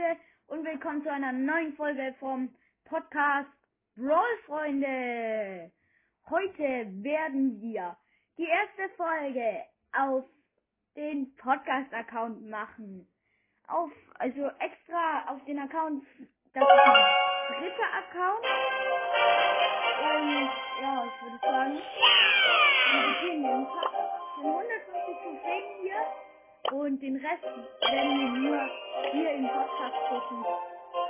Leute, und willkommen zu einer neuen Folge vom Podcast Brawl Freunde. Heute werden wir die erste Folge auf den Podcast-Account machen. Auf, also extra auf den Account, das ist mein dritter Account. Und ja, ich würde sagen, wir beginnen jeden Tag. Es sind 150 Trophäen hier. Und den Rest werden wir nur hier im Podcast gucken.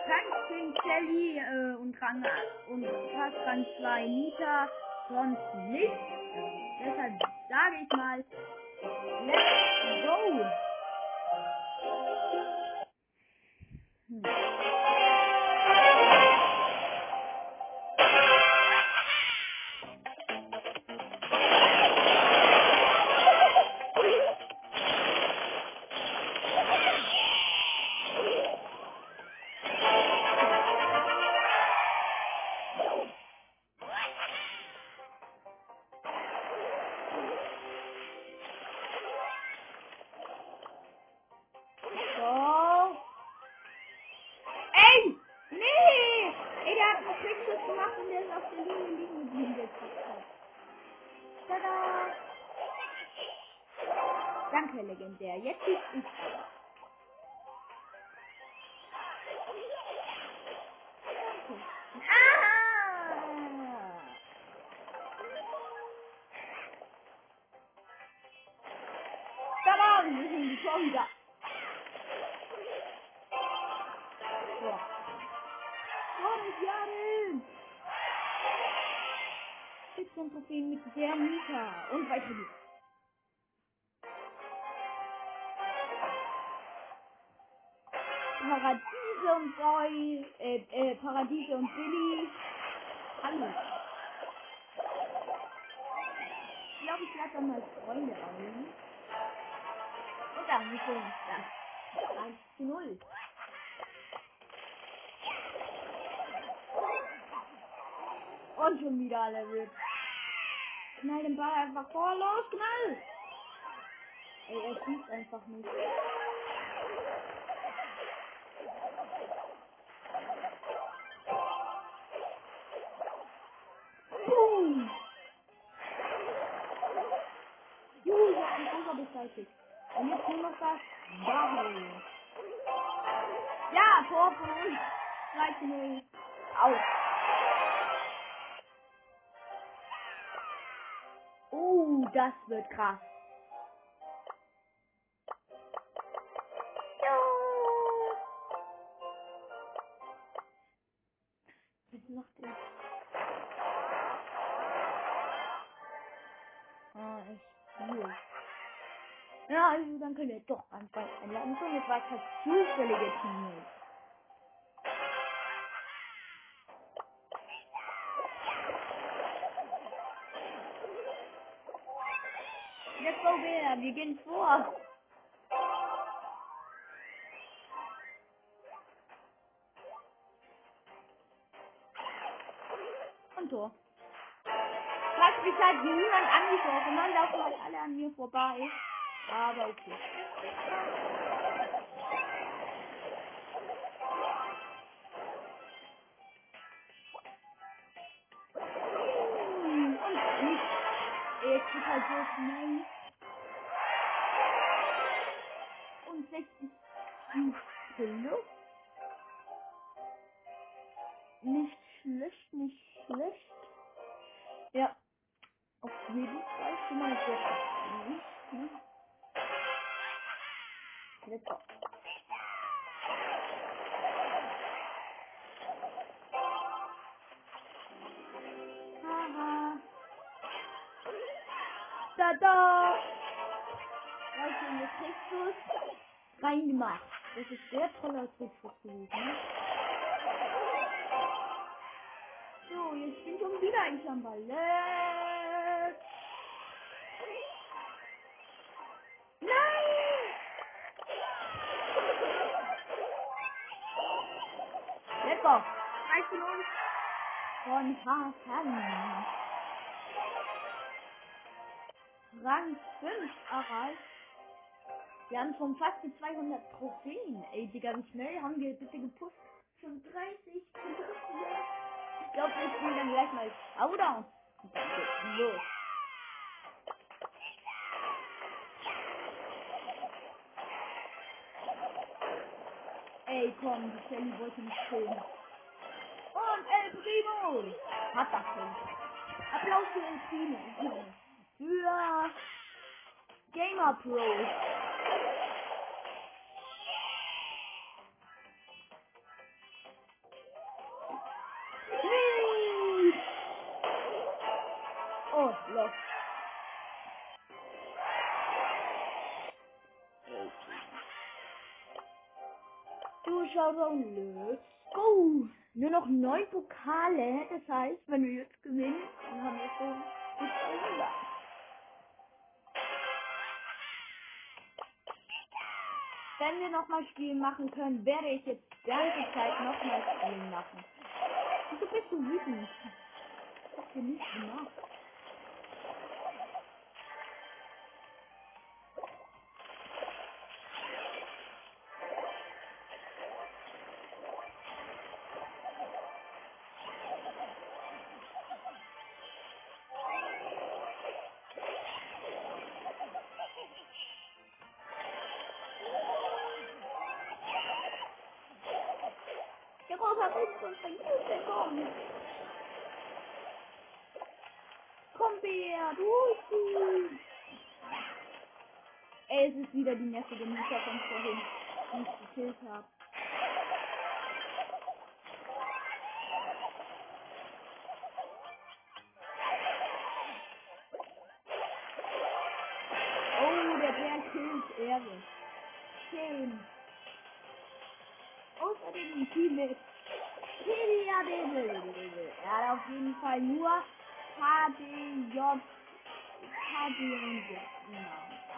Frank King, Shelly äh, und Rang und Rang 2 Nita, sonst nicht. Deshalb sage ich mal, let's go! Hm. Danke, legendär. Jetzt ist. Ah! Da waren wir sind die Torhüter. So. Torres Jahren! 17 Trophäen mit der Mieter. Und weiter äh, Paradiese und Billy. Hallo. Ich glaube, ich lade dann mal Freunde. Und dann, wie schön ist das? 1 zu 0. Und schon wieder alle RIP. Knall den Ball einfach vor, los, knall! Ey, er schießt einfach nicht. 30. Und jetzt nur noch das Barrio. Ja, Tor von uns. 3 zu 0. Aus. Oh, das wird krass. Ja. Was? Ja, also dann können wir doch einfach einladen. So, jetzt war es halt zufällige Teammates. Let's go, Bär. Wir gehen vor. Und Tor. Fast mich hat niemand angesprochen. Man laufen halt alle an mir vorbei. Aber okay. Jetzt wird halt so schnell. Und 60 Kilo. Nicht schlecht, nicht schlecht. Ja. Auf jeden Fall schon mal sehr gut. Go. Haha. Da da. Leute, den Trickschuss reingemacht. Das ist sehr toller Trickschuss gewesen. So, jetzt bin schon wieder ein am Ball. Von Hasan. Rang 5 erreicht. Wir haben schon fast die 200 Trophäen. Ey, Digga, wie schnell haben wir bitte gepusht? Schon 30, schon 30, ja. Ich glaube, wir spielen dann gleich mal Showdown. Und los. Ey, komm, die Shelly wollte mich killen. Und El Primo hat das schon. Applaus für El Primo. Für Gamer Pro. Zuschauer, let's go. Nur noch neun Pokale. Das heißt, wenn wir jetzt gewinnen, dann haben wir schon die 200. Wenn wir nochmal Spielen machen können, werde ich jetzt ganze Zeit nochmal Spielen machen. Wieso bist du wütend? Ich hab dir nichts gemacht. Ein Team mit Kilia Devil. Er hat auf jeden Fall nur KDJ. KDJ.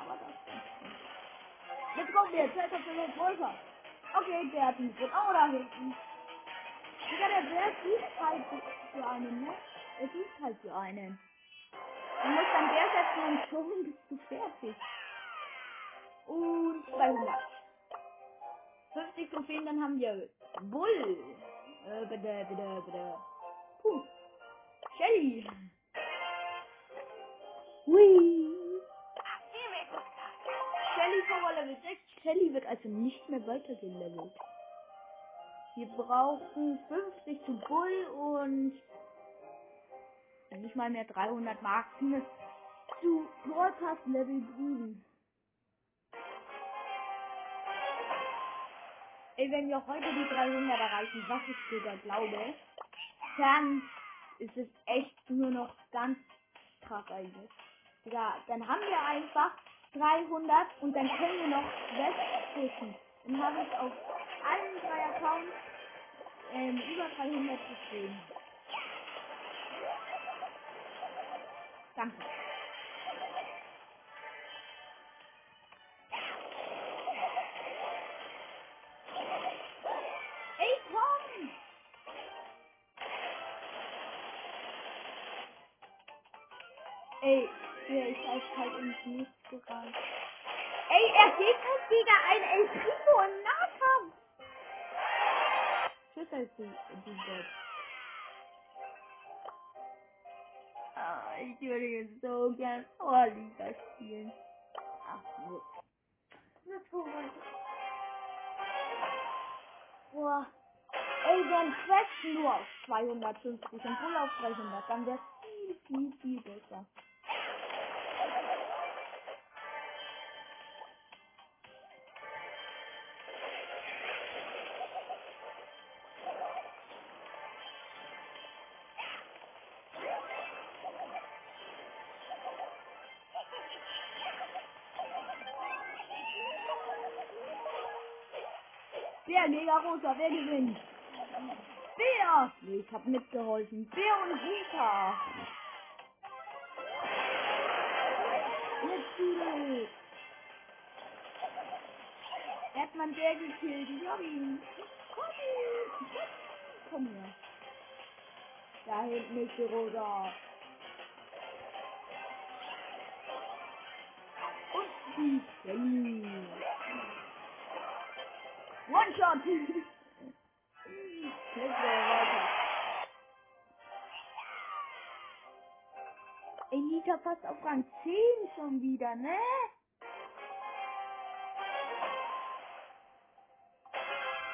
Aber das ist. Jetzt kommt der Zeit auf den Wolfer. Okay, der hat einen Grund. Oh, da hinten. Digga, der Bär sucht halt für einen, ne? Er sucht halt für einen. Du musst dann Bär setzen und schon bist du fertig. Und 200. 50 Trophäen, dann haben wir Bull. Äh, bitte, bitte, bitte. Puh. Shelly. Hui. Shelly Power Level 6. Shelly wird also nicht mehr weitergelevelt. Wir brauchen 50 zu Bull und nicht mal mehr 300 Marken zu Broadcast Level 7. Ey, wenn wir heute die 300 erreichen, was ich sogar glaube, dann ist es echt nur noch ganz krass eigentlich. Ja, dann haben wir einfach 300 und dann können wir noch wegpushen. Dann habe ich auf allen drei Accounts ähm, über 300 stehen. Danke. Nichts gerannt. Ey, er geht halt gegen ein El Primo im Nahkampf. Tschüss, El Pri- du Gott. Ah, ich würde jetzt so gern Torliga spielen. Ach, so. Boah. Ey, wenn Quest nur auf 250 und Bull auf 300, dann wäre viel, viel, viel besser. Rosa, wer gewinnt? Bär! Nee, ich hab mitgeholfen. Bär und Rita. Jetzt du. Er hat man Bär gekillt. Ich hab ihn. Komm ihn. Komm her. Da hinten ist die rosa. Und Easy Skelly. One Shot. Let's go weiter. Elita fast auf Rang 10 schon wieder, ne?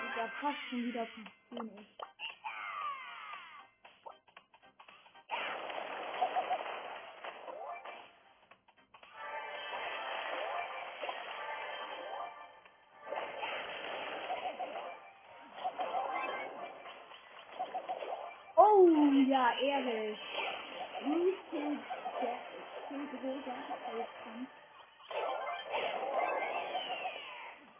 Elita fast schon wieder auf Rang 10 killt, der, killt Rosa. Das ist krank.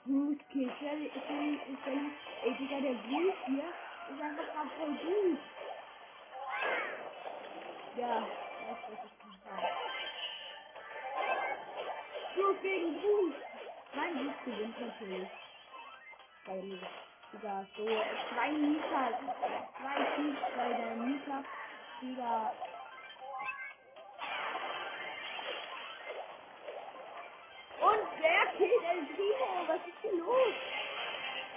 Bruce killt Shelly, Shelly, Shelly. Ey, Digga, der Bruce hier ist einfach grad voll gut. Ja, das, ist super. Bruce gegen Bruce. Mein Bruce gewinnt natürlich. Weil, Digga, so zwei Mieter, zwei Teams bei der Mieter, Digga, Und wer killt El Primo? Was ist hier los?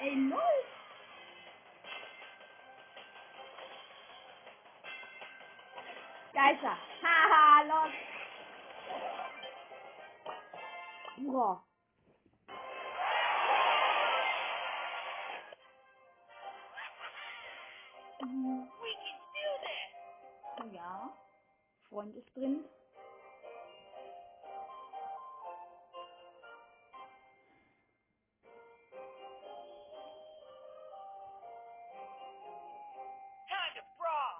Ey, null. Da ist er. Haha, los. Boah. Freund ist drin. Time to brawl.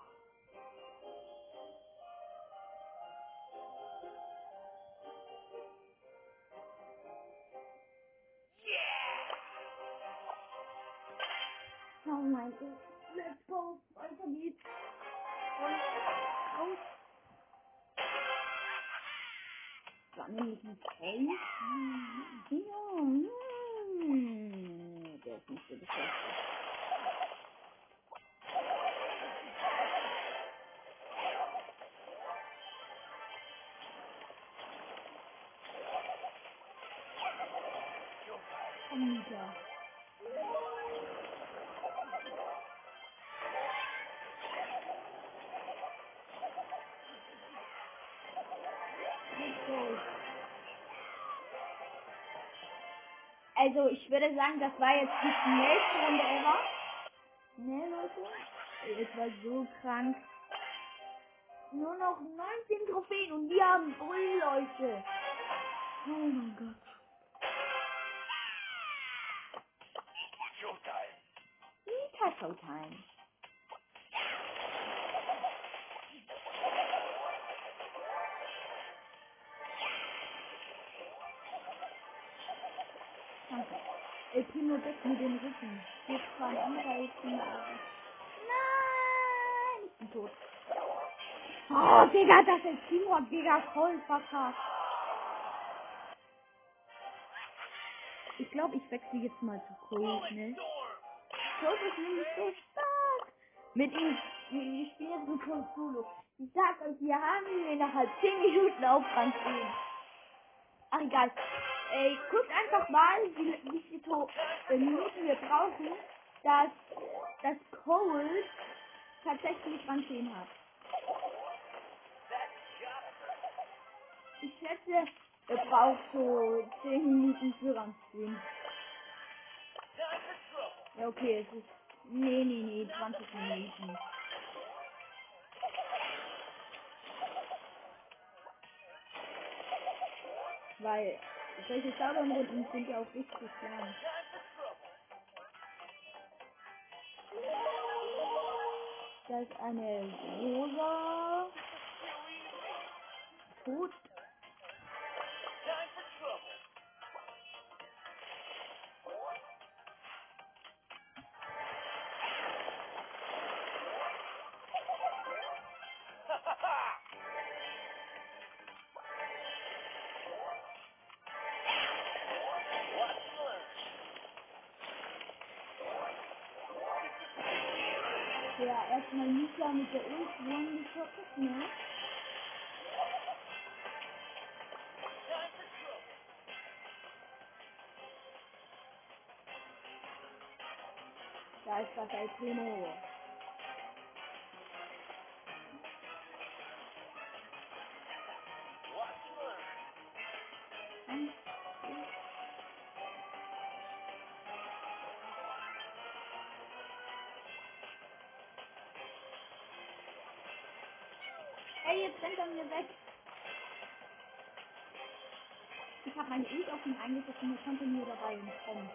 Yeah. Oh mein Gott. Let's go. Weiter geht's. Und raus. War nämlich ein Freund. Hm, Ja. Hm. Der ist nicht Also, ich würde sagen, das war jetzt die schnellste Runde ever. Ne, Leute? Es war so krank. Nur noch 19 Trophäen und wir haben Brüll, Leute. Oh mein Gott. Showtime. Mieter Showtime. Danke. El Primo deckt mir den Rücken. Ist zwar aber... Nein! Ich bin tot. Oh, Digga, das El Primo hat Digga voll verkackt. Ich glaube, ich wechsle jetzt mal zu Cold, ne? Cold ist nämlich so stark. Mit ihm, wir spielen jetzt mit Cold Solo. Ich sag euch, wir haben ihn innerhalb 10 Minuten auf Rang 10. Ach egal. Ey, guckt einfach mal, wie, wie viele äh, Minuten wir brauchen, dass das Cold tatsächlich Rang 10 hat. Ich schätze, er braucht so 10 Minuten für Rang 10. Time for trouble. Ja, okay, es ist. Nee, nee, nee, 20 Minuten. Weil solche Showdown-Runden sind ja auch richtig lang. Da ist eine Rosa Too der erstmal Nisa mit der Ultron geschockt, ne? Da ist das El Primo. Mir weg. Ich habe meine Ult auf ihn eingesetzt und er konnte mir dabei entkommen.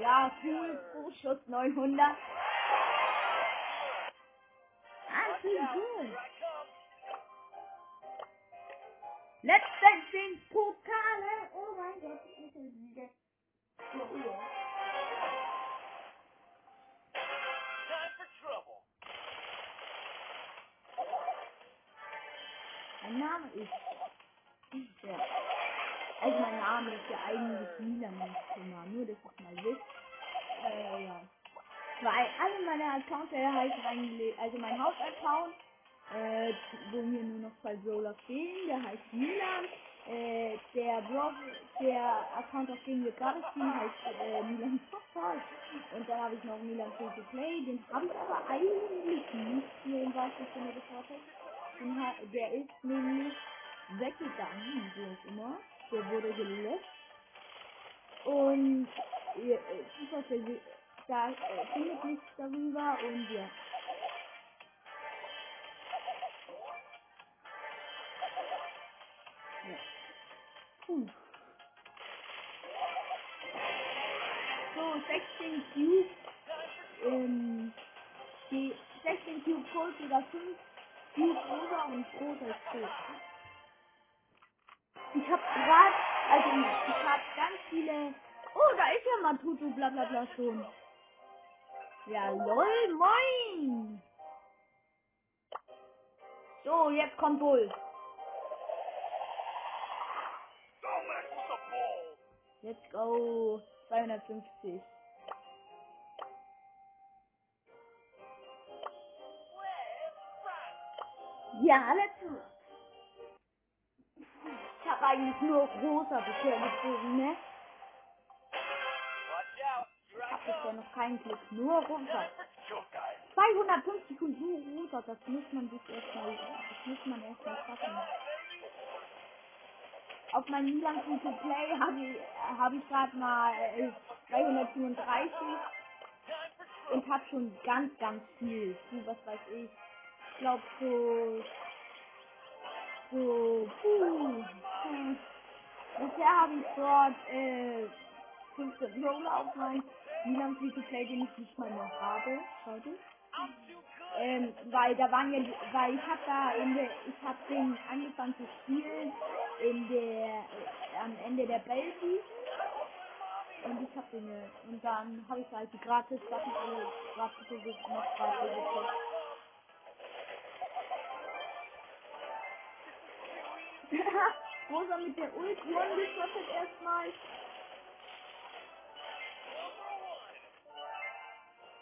Ja, cool. Pro-Schuss 900. Ah, come. Let's dance den Pokale. Oh mein Gott. ich bin yeah. Name ist. Ja. Also mein Name ist ja eigentlich Milan Thomas. Nur, dass ich mal wisst. Äh, ja. Weil alle meine Accounts äh, heißen eigentlich, also mein Hauptaccount, äh, wo mir nur noch zwei Brawler fehlen, der heißt Milan. Äh, der Blog, der Account, auf dem wir gerade spielen, heißt äh, Milan Podcast. Und dann habe ich noch Milan Free to Play, den habe ich aber eigentlich nicht hier im wahrsten Sinne des Wortes. Den ha der ist nämlich weggegangen, wie auch immer. Der wurde gelöscht. Und ihr, äh, Zufall versi- da äh, findet nichts darüber und ja. So, 16 Cube, ähm, die 16 Cube Gold oder 5 Cube Rosa und Rosa ist. Ich hab grad, also ich hab ganz viele, oh, da ist ja Matuto, bla bla bla schon. Ja, lol, moin! So, jetzt kommt Bull. Let's go. 250. Ja, let's Ich habe eigentlich nur rosa bisher gezogen, ne? Here Ich come. noch keinen Klick, nur rosa. Time for showtime. 250 und nur rosa, das muss man sich erstmal, das muss man erstmal schaffen. Auf meinem Free to Play habe ich, hab ich gerade mal äh, 337 Time for trouble. und habe schon ganz, ganz viel. Was weiß ich. Glaube so, so, puh. Hm. Bisher habe ich dort äh, 15 Roller auf meinem Milan Free to Play, den ich nicht mal mehr habe. Good. Ähm, weil da waren ja, weil ich habe da in der, ich habe den angefangen zu spielen in der, äh, am Ende der Season und ich habe den, äh, und dann habe ich halt die gratis Sachen alle gratis noch gratis gezockt. Rosa mit der Ult one erstmal.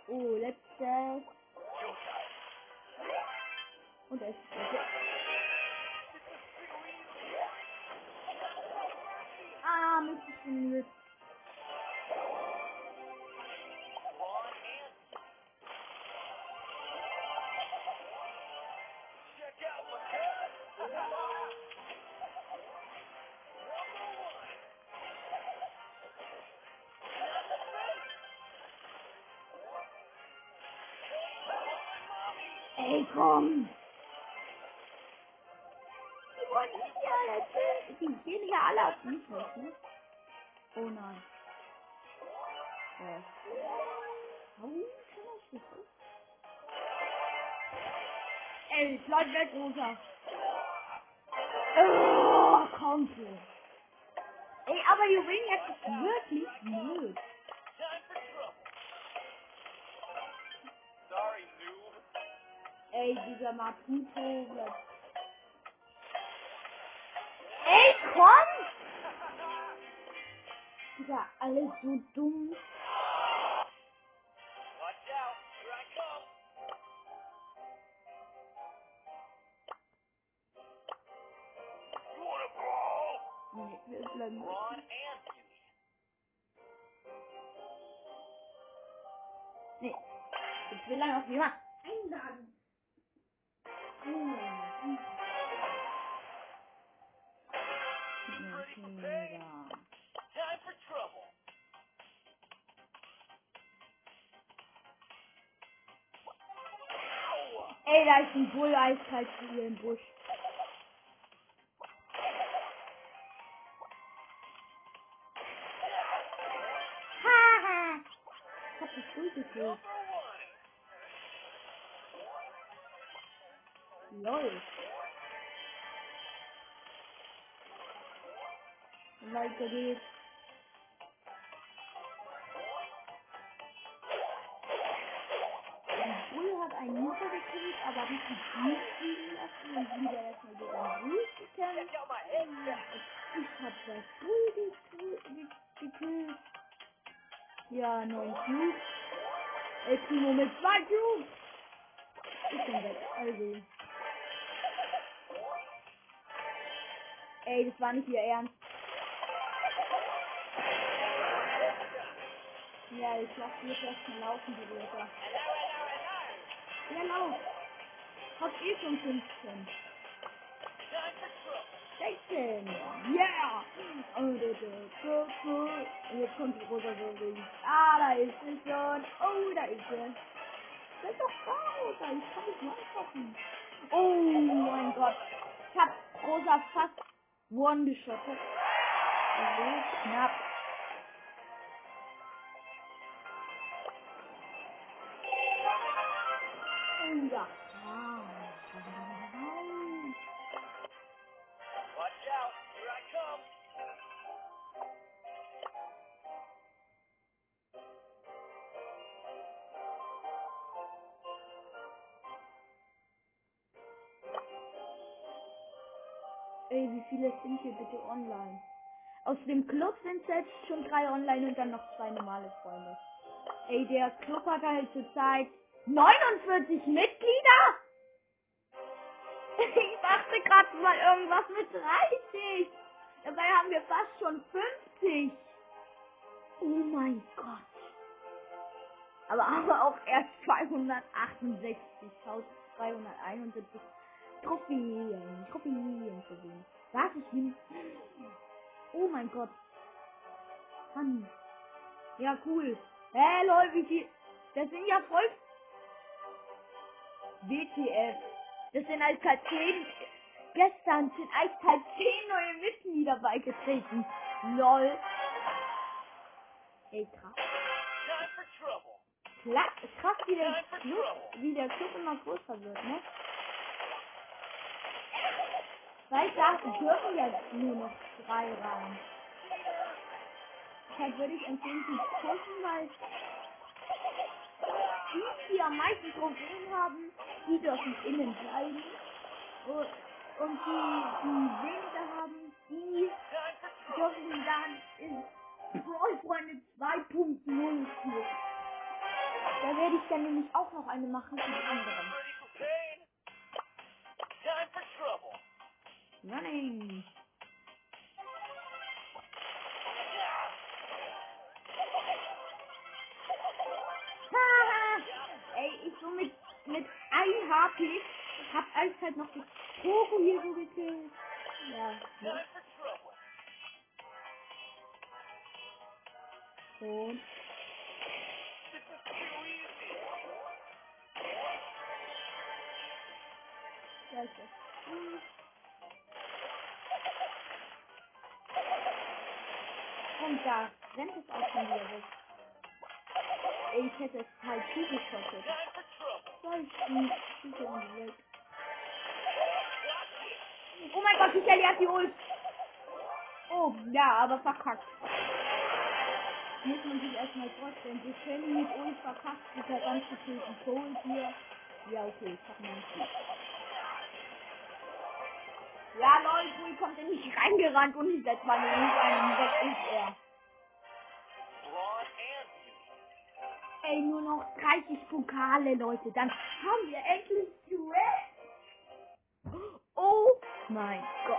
Oh. Showtime. Und es ist Ah, Mist, ich bin müde. Die wollen mich hier töten. Die gehen hier alle auf mich los, ne? Oh nein. Ja. Oh, schon auf dich. Ey, bleib weg, Rosa. Oh, komm schon. Ey, aber Juwelen jetzt ist wirklich blöd. Ey, dieser Maputo bleibt. Ey, komm! Digga, alle so dumm. Bull eiskalt hier im Busch. Haha! Ich hab gekillt. Number one. Lol. Weiter geht's. Einen Mutter gekillt, aber richtig gut fliegen lassen und wieder erstmal gegen einen Bull gekämpft. Headset. Ich hab das Bull gekillt. Ja, neun Cubes. El Primo mit zwei Cubes. Ich bin weg, also. Ey, das war nicht ihr Ernst. Ja, ich lass die jetzt erstmal laufen, die Rosa. Ja, lauf. Hat eh schon 15. Time for trouble. 16. Yeah. Oh, da, da, da, da. Und jetzt kommt die Rosa links. Ah, da ist sie schon. Oh, da ist sie. Das ist doch da, Rosa. Ich kann dich mal anfassen. Oh mein Gott. Ich hab Rosa fast one-geschottet. So knapp. Online? Aus dem Club sind jetzt schon drei online und dann noch zwei normale Freunde. Ey, der Club hat halt zurzeit 49 Mitglieder? Ich dachte gerade mal irgendwas mit 30. Dabei haben wir fast schon 50. Oh mein Gott. Aber, aber auch erst 268, 1271 Trophäen, Trophäen zu sehen. Was ich bin. Oh mein Gott. Honey. Ja, cool. Hä, lol, wie viel. Das sind ja voll. WTF. Das sind als halt 10. Gestern sind als halt 10 neue Mitglieder beigetreten. Lol. Ey, krass. Kla- krass, wie der Club, wie der Club immer größer wird, ne? Weil da dürfen jetzt nur noch drei rein. Deshalb würde ich empfehlen, zu pushen, weil die, die am meisten Trophäen haben, die dürfen innen bleiben. Und die, die weniger haben, die dürfen dann in Brawl Freunde 2.0 führen. Da werde ich dann nämlich auch noch eine machen für die anderen. Running. Haha. Ey, ich so mit, mit 1 HP hab alles halt noch das Poco hier so gekillt. Ja. Trouble. Und This is too easy. da ist das. Und da rennt es auch schon wieder weg. Ey, ich hätte es halt zugeschottet. Ich bin ich bin weg. Watch it. Oh mein Gott, die Shelly hat die Ult. Oh, ja, aber verkackt. Muss man sich erstmal vorstellen. Die Shelly mit Ult verkackt mit der ganz gekillten Cold hier. Ja, okay, ich hab meinen Kill. Ja, Bull kommt in mich reingerannt und ich setze meine Ult ein weg ist er. Ey, nur noch 30 Pokale, Leute. Dann haben wir endlich Duell. Oh mein Gott.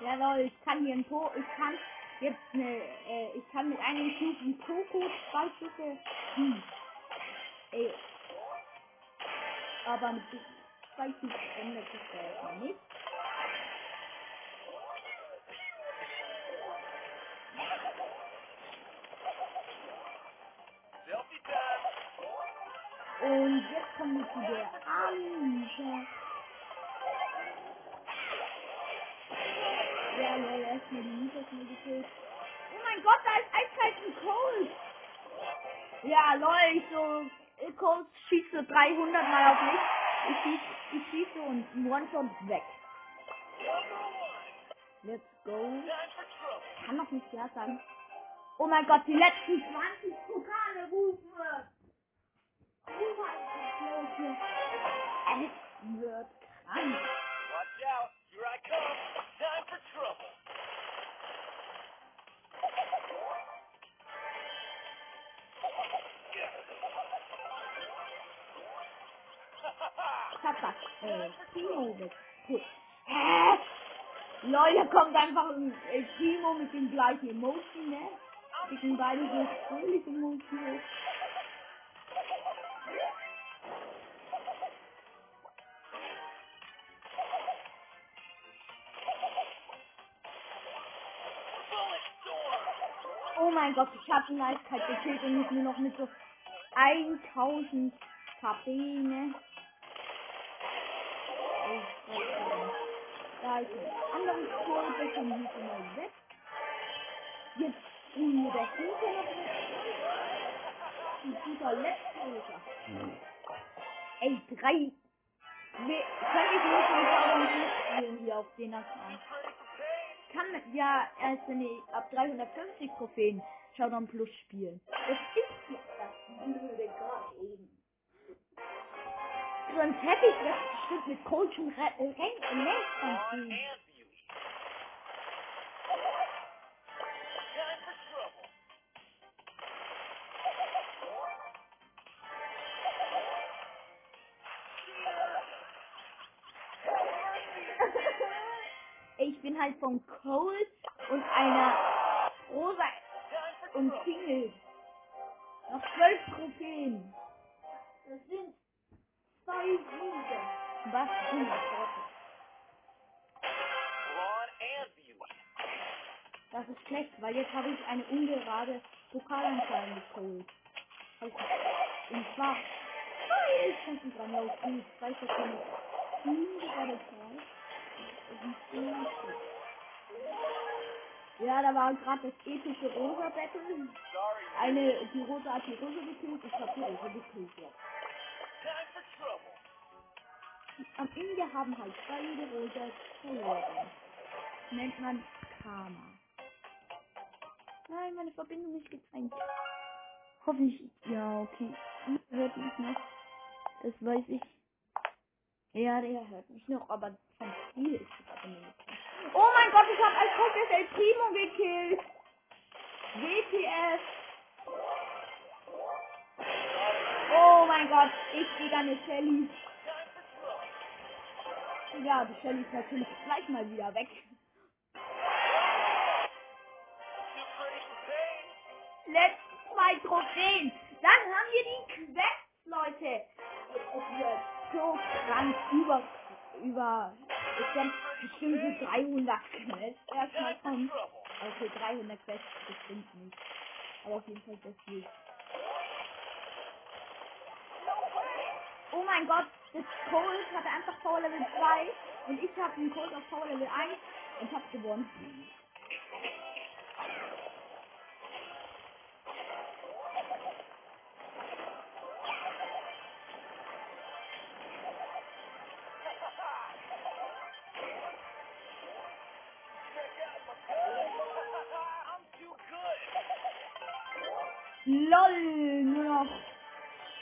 Jawohl, ich kann hier ein Po, ich kann jetzt eine, äh, ich kann mit einem Cube ein Poco zwei Stücke, hm, ey, aber mit zwei Cubes ändert sich da nicht. Und jetzt kommen wir zu der Anita. Die gekillt. Oh mein Gott, da ist eiskalt ein Cold. Ja, lol, ich so, äh, Cold schießt so 300 mal auf mich. Ich schieß, ich schieße und ein One-Shot weg. Let's go. Kann noch nicht ja sein. Oh mein Gott, die letzten 20 Pokale Leute. Es wird krank. Watch out. Here I come. Time for trouble. Das, äh, Timo mit. Gut. Hä? Leute, kommt einfach ein äh, Timo mit dem gleichen Emoji, ne? Die sind beide so fröhlich Emoji. Oh mein Gott, ich hab ihn eiskalt gekillt und ist nur noch mit so 1000 KP, ne? Da ist ein anderes Tor, das haben wir schon mal weg. Jetzt tun wir das hinter noch. Zu guter Letzt, Alter. Ey, drei. Kann ich nur schon Showdown Plus spielen hier auf den Account. Kann ja erst wenn ich ab 350 Trophäen Showdown Plus spielen. Das ist jetzt das Blöde gerade eben. Sonst hätte ich das bestimmt mit Coach und Re äh, und längst trouble. ich bin halt von Cold und einer Rosa und. Single. Noch zwölf Trophäen. Das sind zwei Siege. Was sind das? Ist schlecht, weil jetzt habe ich eine ungerade Pokalanzahl. Hab ich- Und zwar zwei Stunden dran. Ja, okay. Zwei Stunden. Ungerade Zahl. Und zehn Stück. Ja, da war gerade das epische Rosa Battle. Eine, die Rosa hat die Rosa gekillt, ich hab die Rosa gekillt, ja. Am Ende haben halt beide Rosa verloren. Nennt man Karma. Nein, meine Verbindung ist getrennt. Hoffentlich, ja, okay. Hört mich noch. Das weiß ich. Ja, der hört mich noch, aber vom Spiel ist die Verbindung. Oh mein Gott, ich habe als Kopf El Primo gekillt. WTF. Oh mein Gott, ich krieg eine Shelly. Time for trouble. Ja, die Shelly ist natürlich gleich mal wieder weg. Letzte zwei Trophäen. Dann haben wir die Quests, Leute. Es wird so krank über, über, es werden bestimmt so 300 Quests erstmal kommen. Okay, 300 Quests bestimmt nicht. Aber auf jeden Fall sehr viel. Oh mein Gott, das Cold hatte einfach Power Level 2 und ich habe einen Cold auf Power Level 1 und hab gewonnen. LOL, nur noch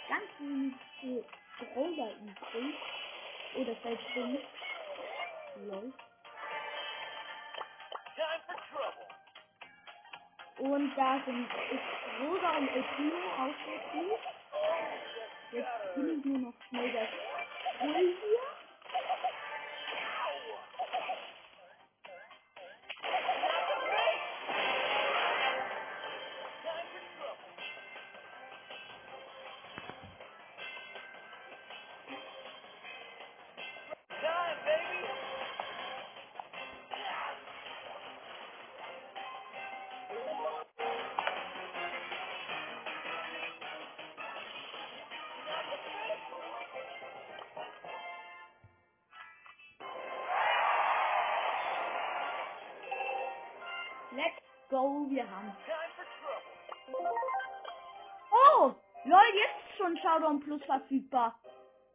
ganz wenige Brawler übrig. Oh, das heißt Ding. LOL. Time for trouble. Und da sind ist Rosa und El Primo aus der Team. Jetzt kill ich nur noch schnell das Bull hier. Plus verfügbar.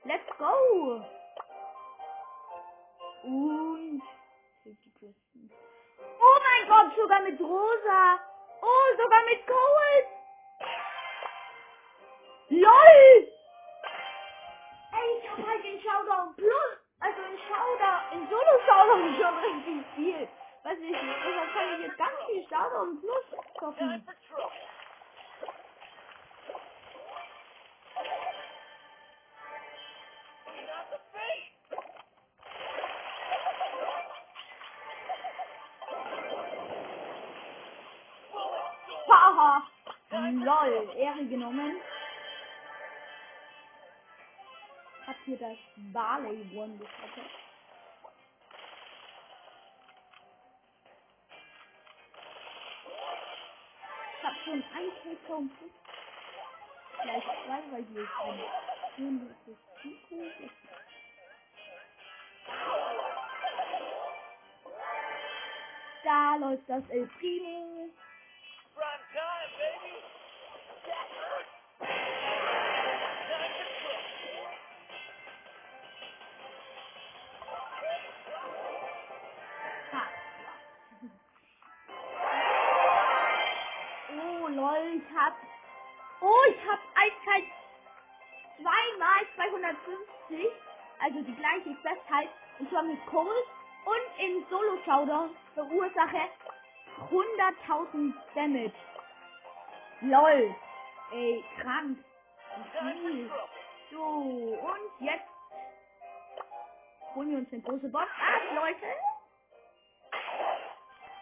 Let's go. Und 50 Christen. Oh mein Gott, sogar mit Rosa. Oh, sogar mit Gold. LOL! Ey, ich hab halt den Showdown Plus, also in Showdown, in Solo Showdown schon richtig viel. Weiß ich nicht, deshalb kann ich jetzt ganz viel Showdown Plus Time LOL, Ehre genommen. Hab hier das Barley One geschafft. Ich hab schon ein K-Count plus. Gleich zwei, weil hier ist ein schönes Pico. Da läuft das El Primo. Lol. Ey, krank. So, und jetzt holen wir uns den große Boss ab, Leute.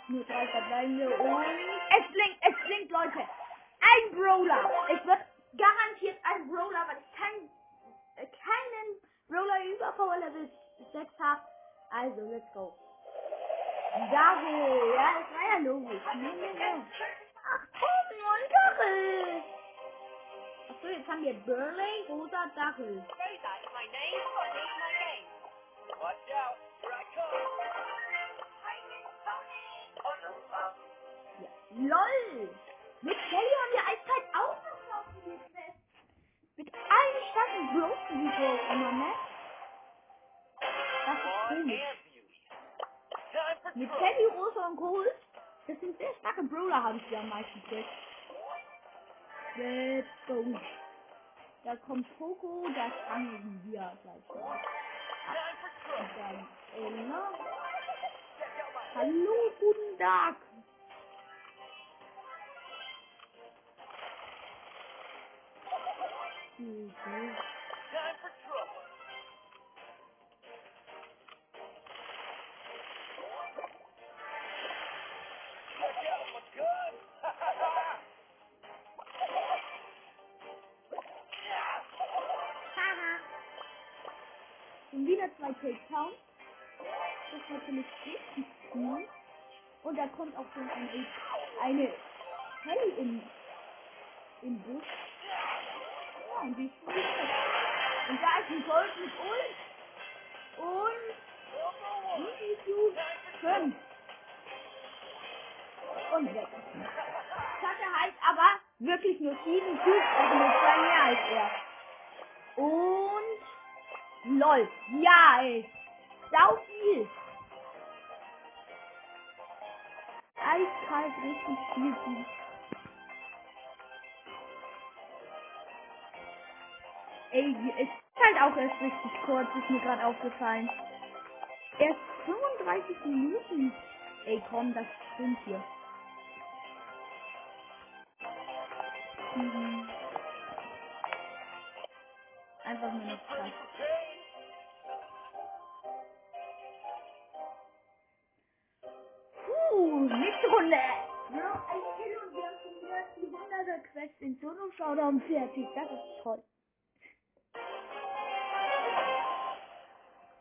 Nur drei verbleibende und es blinkt, es blinkt, Leute. Ein Brawler. Es wird garantiert ein Brawler, weil ich kein, äh, keinen Brawler über Power Level 6 habe. Also, let's go. Daryl. Ja, das war ja logisch. Nee, nee, nee. Daryl. Achso, jetzt haben wir Burley, Rosa, Daryl. Say that is my name, my name, my name. Watch out. Here I come. Ja. LOL! Mit Kelly haben wir Eiszeit auch noch laufen die Quest. Mit allen starken Bros, die wir immer, ne? Das ist komisch. Mit. Kelly, Rosa und Cold, das sind sehr starke Brawler, habe ich hier am meisten Go. Da kommt Poco, das fangen wir gleich mal. Trouble. Und dann Ella. My Hallo, guten Tag. Mhm. Und wieder zwei Takedowns. Das ist natürlich richtig cool. Und da kommt auch schon eine, eine Kelly im, im Bus. Ja, und die ist weg. Und da ist ein Gold mit Ult. Und Cube 5. Und weg. Hatte halt aber wirklich nur sieben Cubes, also nur zwei mehr als er. Und lol. Ja, ey. Sau viel. Eiskalt richtig viel Cubes. Ey, es ist halt auch erst richtig kurz, ist mir gerade aufgefallen. Erst 35 Minuten. Ey, komm, das stimmt hier. Mhm. Einfach nur noch krass. Quest in Solo Showdown fertig. Das ist toll.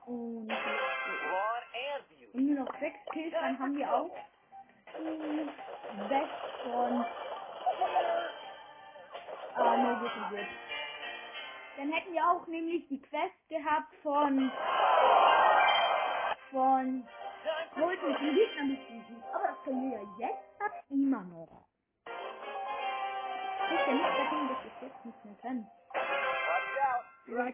Und, und nur noch sechs Kills, dann haben wir auch die Best von Ah, no, wir sind gut. Dann hätten wir auch nämlich die Quest gehabt von von mit dem Gegner besiegen. Aber das können wir ja jetzt immer noch. Ist ja nicht dahin, dass es jetzt nicht mehr I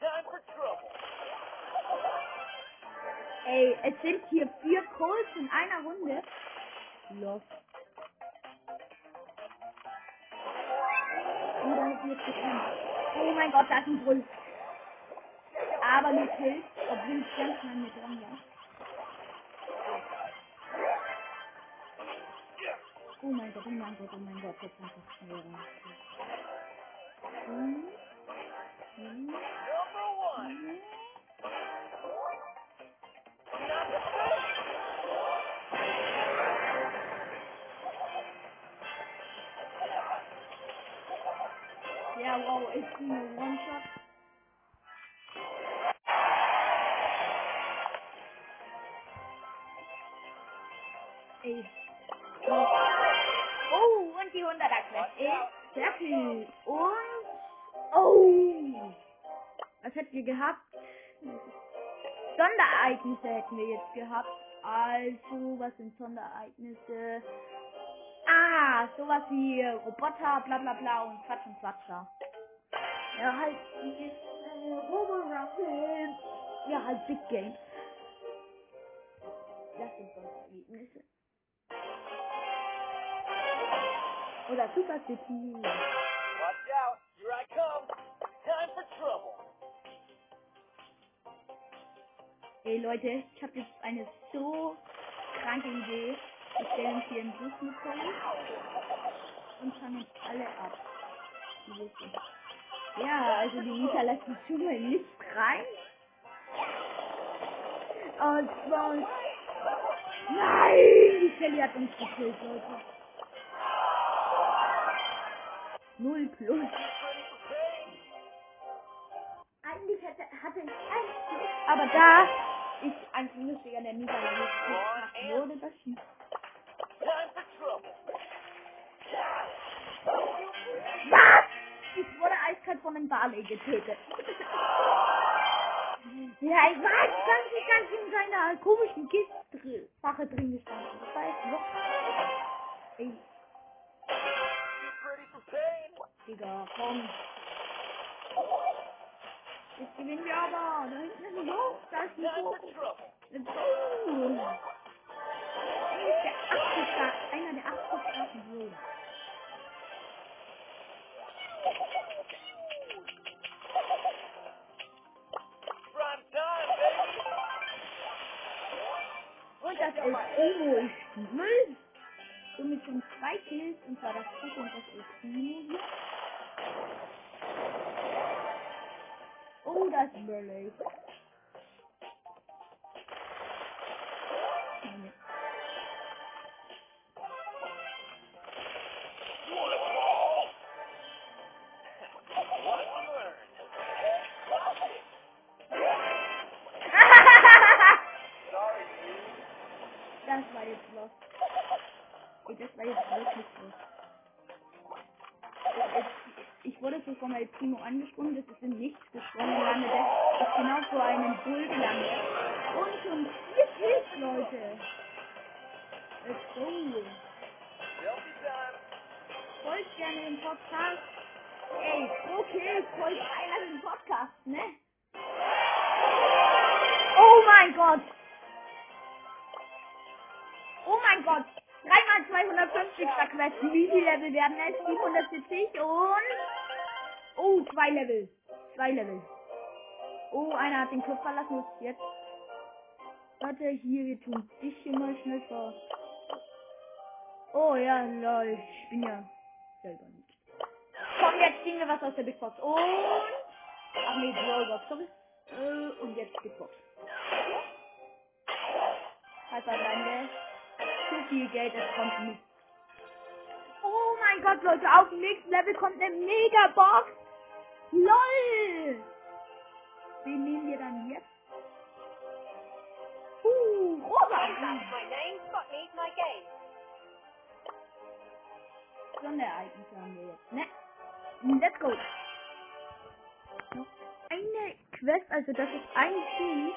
Ja, for trouble. Ey, es sind hier vier Colts in einer Runde. Los. Mein Gott, da ist ein Bull. Aber nur Kills, obwohl ich ganz nah mir dran war. Oh mein Gott, oh mein Gott, oh mein Gott, jetzt einfach schwerer. Hm, hm, Ja, wow, ist nur One-Shot. Ey. Oh, und die 100er Quest ist fertig. Und. Oh. Was hätten wir gehabt? Sonderereignisse hätten wir jetzt gehabt. Also, was sind Sonderereignisse? Ah, sowas wie Roboter, bla bla bla und Quatsch und Quatscher. Ja, halt dieses äh, Robo-Ruffin. Ja, halt Big Games. Das sind Sonderereignisse. Oder Super City. Watch out. Here I come. Time for trouble. Ey Leute, ich habe jetzt eine so kranke Idee. Wir stellen uns hier einen Bus Cold und fangen alle ab. Die wissen. Ja, also die Mieter lassen schon mal nicht rein. Und zwar... Nein! Die Shelly hat uns gekillt, Leute. Null plus. Eigentlich hätte, hatte ich eins plus. Aber da ich ein Bundesliga der gespielt habe, wurde das trouble. Was? Ich wurde eiskalt von einem Barley getötet. ja, ich war die ganze Zeit in seiner komischen Kiste Sache drin gestanden. War echt noch. Ey. Digga, komm. Jetzt gewinnen wir aber. Da hinten ist ein Loch. Da ist ein. Let's go. Eigentlich der achte Star, einer der acht starken Und El Primo ist Müll. Somit schon zwei Kills. Und zwar das Foto und das El Primo hier. Oh, das Burley. Meine. El Primo angesprungen, das ist im Nichts gesprungen, landete ist genau vor einem Bull gelandet. Und schon vier Kills, Leute. Let's go. Folgt gerne dem Podcast. Ey, okay, folgt einer dem Podcast, ne? Oh mein Gott! Oh mein Gott! 3x250 Quest. Wie viel Level werden es? 770 und... zwei Level. Zwei Level. Oh, einer hat den Club verlassen. Jetzt? Warte, hier, wir tun dich mal schnell vor. Oh ja, lol, ich bin ja selber nicht. Komm, jetzt ziehen wir was aus der Big Box. Und... Ach nee, Brawlbox, sorry. Äh, und jetzt Big Box. Hyperlande. Zu viel Geld, es kommt nicht. Oh mein Gott, Leute, auf dem nächsten Level kommt eine Mega-Box. LOL! Wen nehmen wir dann jetzt? My game. Sonderereignisse haben wir jetzt, ne? Let's go. Noch eine Quest, also das ist ein Sieg.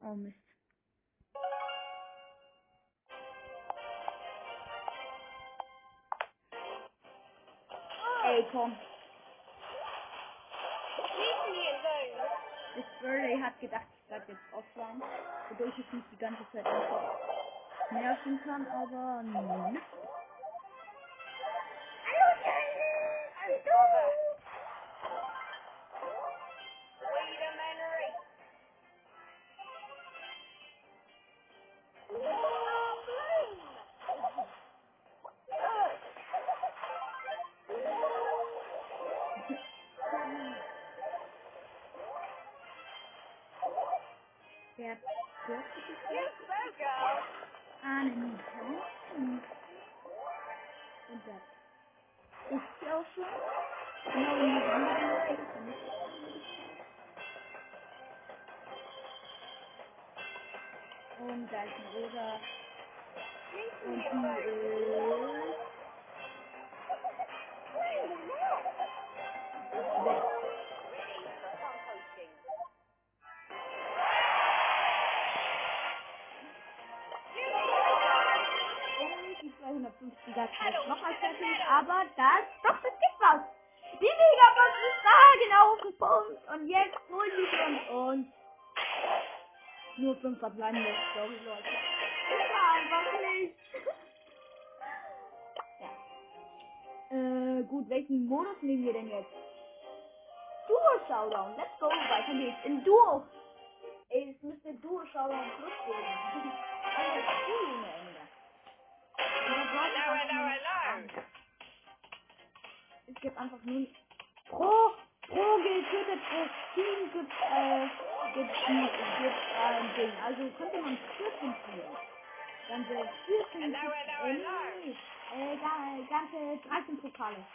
Oh Mist. Alone. Das Burley hat gedacht, ich bleib jetzt offline, wodurch ich mich die ganze Zeit einfach nerven kann, aber nö. Und da ist ein rosa. Und die ist weg. Und die 250er ist noch mal fertig, aber das, Punkt. Und jetzt holen sie uns und nur fünf verbleibende, sorry Leute. Das war einfach nicht. ja. Äh, gut, welchen Modus nehmen wir denn jetzt? Duo Showdown, let's go, weiter geht's. In Duo. Ey, es müsste Duo Showdown Plus geben. Ende. Hello. Angst. Es gibt einfach nur pro pro getötet pro Team gibt äh gibt gibt ein Ding. Also könnte man 14 kriegen. Ganze 14 Hello, Pok- hello, äh, ganze 13 Pokale.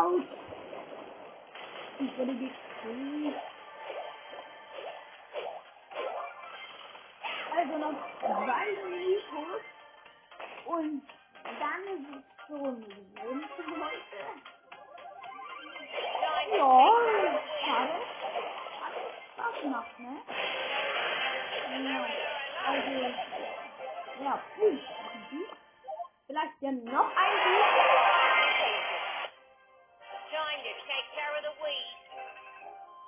Autsch! Ich wurde gekriegt. Also noch zwei Minuten und dann ist es heute. Time to Ja, schade. Hat Spaß gemacht, ne? Ja, also, ja, ein Sieg. Vielleicht ja noch ein Time to take care of the weeds.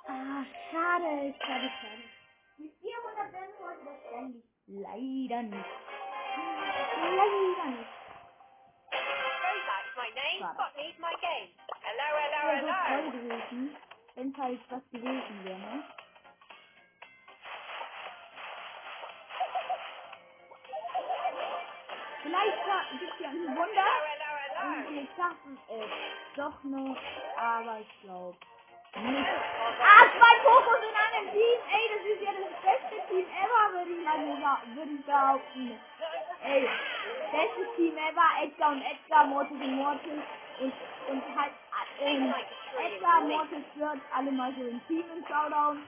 Ah, schade, schade, schade. Die 400 werden heute wahrscheinlich leider nicht. Leider nicht. Roseback's my name. Schade. Spot needs my game. Hello, hello, Wäre so hello. toll gewesen, wenn es halt was gewesen wäre, ne? Vielleicht gibt es ja ein Wunder. Und wir schaffen es doch noch, aber ich glaube nicht. Ah, zwei Fokus in einem Team! Ey, das ist ja das beste Team ever, würde ich, also, würde ich behaupten. Ey, bestes Team ever, Edgar und Edgar, Mortis und Mortis und, und halt, äh, and Edgar. Mortis, Bird, alle mal so im Team im Showdown.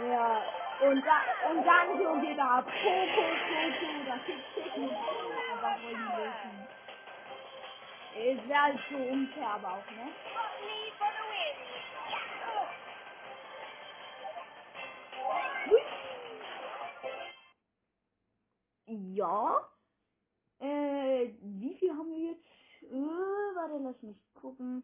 Ja, und, da, und dann so geht ab. Poco, Poco, da Tick und so. Einfach voll die Lösung. Ist ja halt so unfair, aber auch, ne? Ja. Äh, wie viel haben wir jetzt? Äh, warte, lass mich gucken.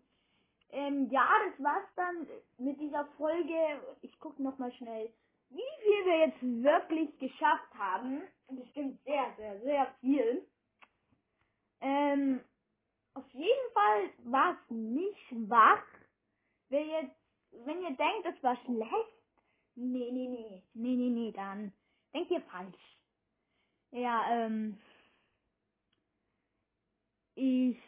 Ähm, ja, das war's dann mit dieser Folge. Ich gucke noch mal schnell, wie viel wir jetzt wirklich geschafft haben. Bestimmt sehr, sehr, sehr viel. Ähm, auf jeden Fall war es nicht wach. Wer jetzt, wenn ihr denkt, es war schlecht, nee, nee, nee, nee, nee, nee, dann denkt ihr falsch. Ja, ähm, ich,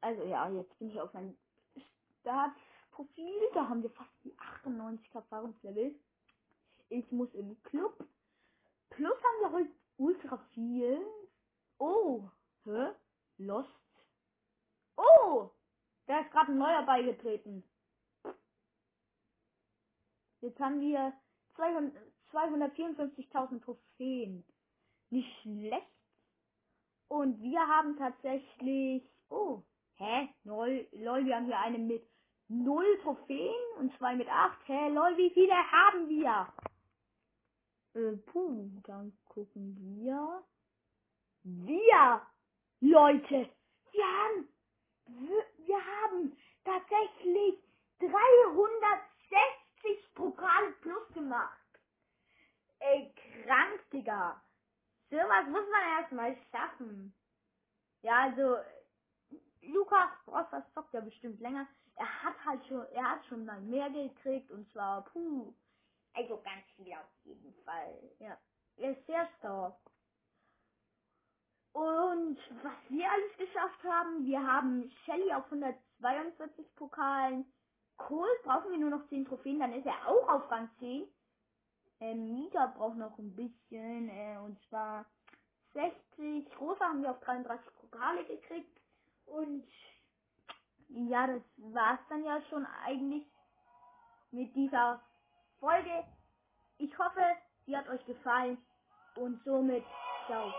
also ja, jetzt bin ich auf mein Startprofil. Da haben wir fast die 98 Erfahrungslevel. Ich muss im Club. Plus haben wir heute ultra viel. Oh, hä? Lost. Oh, da ist gerade ein neuer beigetreten. Jetzt haben wir 200 254.000 Trophäen. Nicht schlecht. Und wir haben tatsächlich, oh, hä? Lol, lol, wir haben hier eine mit 0 Trophäen und zwei mit 8. Hä, lol, wie viele haben wir? Äh, puh, dann gucken wir. Wir, Leute, wir haben, wir, haben tatsächlich 360 Pokale plus gemacht. Ey, krank, Digga. Sowas muss man erstmal schaffen. Ja, also, Lukas Brossers zockt ja bestimmt länger. Er hat halt schon, er hat schon mal mehr gekriegt und zwar, puh, also ganz viel auf jeden Fall. Ja, er ist sehr stark. Und was wir alles geschafft haben, wir haben Shelly auf 142 Pokalen. Cole brauchen wir nur noch 10 Trophäen, dann ist er auch auf Rang 10. Ähm, Mika braucht noch ein bisschen, äh, und zwar 60. Rosa haben wir auf 33 Pokale gekriegt. Und ja, das war's dann ja schon eigentlich mit dieser Folge. Ich hoffe, sie hat euch gefallen und somit ciao.